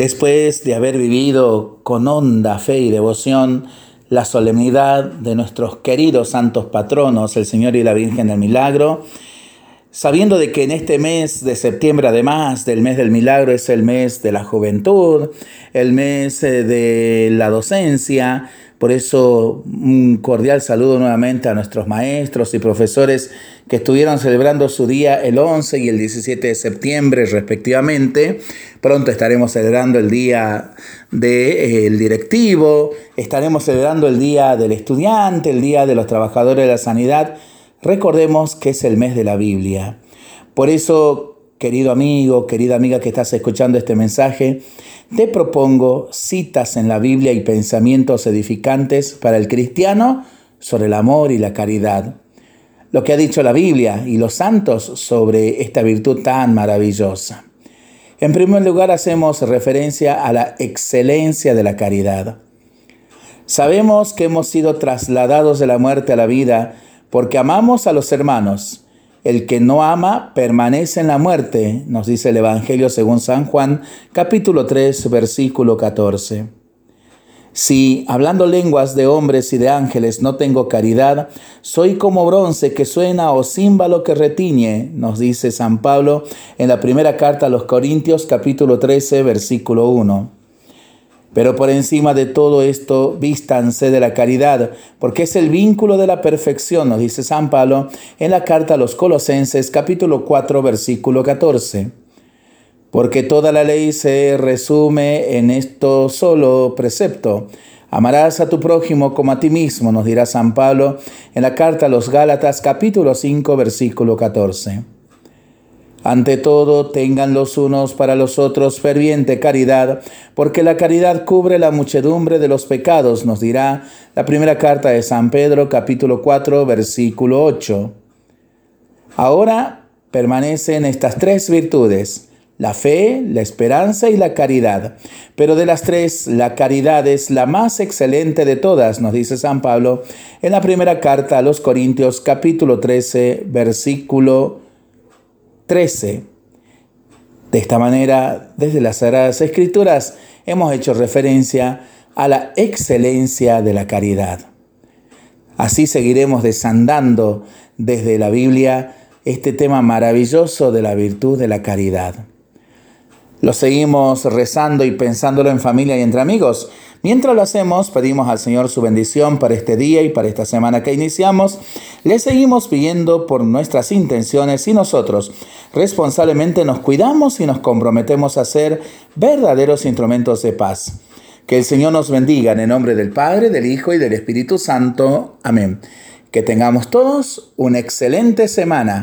Después de haber vivido con honda fe y devoción la solemnidad de nuestros queridos santos patronos, el Señor y la Virgen del Milagro, sabiendo de que en este mes de septiembre, además del mes del milagro, es el mes de la juventud, el mes eh, de la docencia, por eso un cordial saludo nuevamente a nuestros maestros y profesores que estuvieron celebrando su día el 11 y el 17 de septiembre respectivamente. Pronto estaremos celebrando el día del directivo, estaremos celebrando el día del estudiante, el día de los trabajadores de la sanidad. Recordemos que es el mes de la Biblia. Por eso querido amigo, querida amiga que estás escuchando este mensaje, te propongo citas en la Biblia y pensamientos edificantes para el cristiano sobre el amor y la caridad. Lo que ha dicho la Biblia y los santos sobre esta virtud tan maravillosa. En primer lugar, hacemos referencia a la excelencia de la caridad. Sabemos que hemos sido trasladados de la muerte a la vida porque amamos a los hermanos el que no ama permanece en la muerte, nos dice el Evangelio según San Juan, capítulo 3, versículo 14. Si, hablando lenguas de hombres y de ángeles, no tengo caridad, soy como bronce que suena o címbalo que retiñe, nos dice San Pablo en la primera carta a los Corintios, capítulo 13, versículo 1. Pero por encima de todo esto, vístanse de la caridad, porque es el vínculo de la perfección, nos dice San Pablo en la carta a los Colosenses capítulo 4 versículo 14. Porque toda la ley se resume en esto solo precepto. Amarás a tu prójimo como a ti mismo, nos dirá San Pablo en la carta a los Gálatas capítulo 5 versículo 14. Ante todo, tengan los unos para los otros ferviente caridad, porque la caridad cubre la muchedumbre de los pecados, nos dirá la primera carta de San Pedro, capítulo 4, versículo 8. Ahora permanecen estas tres virtudes, la fe, la esperanza y la caridad. Pero de las tres, la caridad es la más excelente de todas, nos dice San Pablo en la primera carta a los Corintios, capítulo 13, versículo 13. De esta manera, desde las Sagradas Escrituras hemos hecho referencia a la excelencia de la caridad. Así seguiremos desandando desde la Biblia este tema maravilloso de la virtud de la caridad. Lo seguimos rezando y pensándolo en familia y entre amigos. Mientras lo hacemos, pedimos al Señor su bendición para este día y para esta semana que iniciamos. Le seguimos pidiendo por nuestras intenciones y nosotros responsablemente nos cuidamos y nos comprometemos a ser verdaderos instrumentos de paz. Que el Señor nos bendiga en el nombre del Padre, del Hijo y del Espíritu Santo. Amén. Que tengamos todos una excelente semana.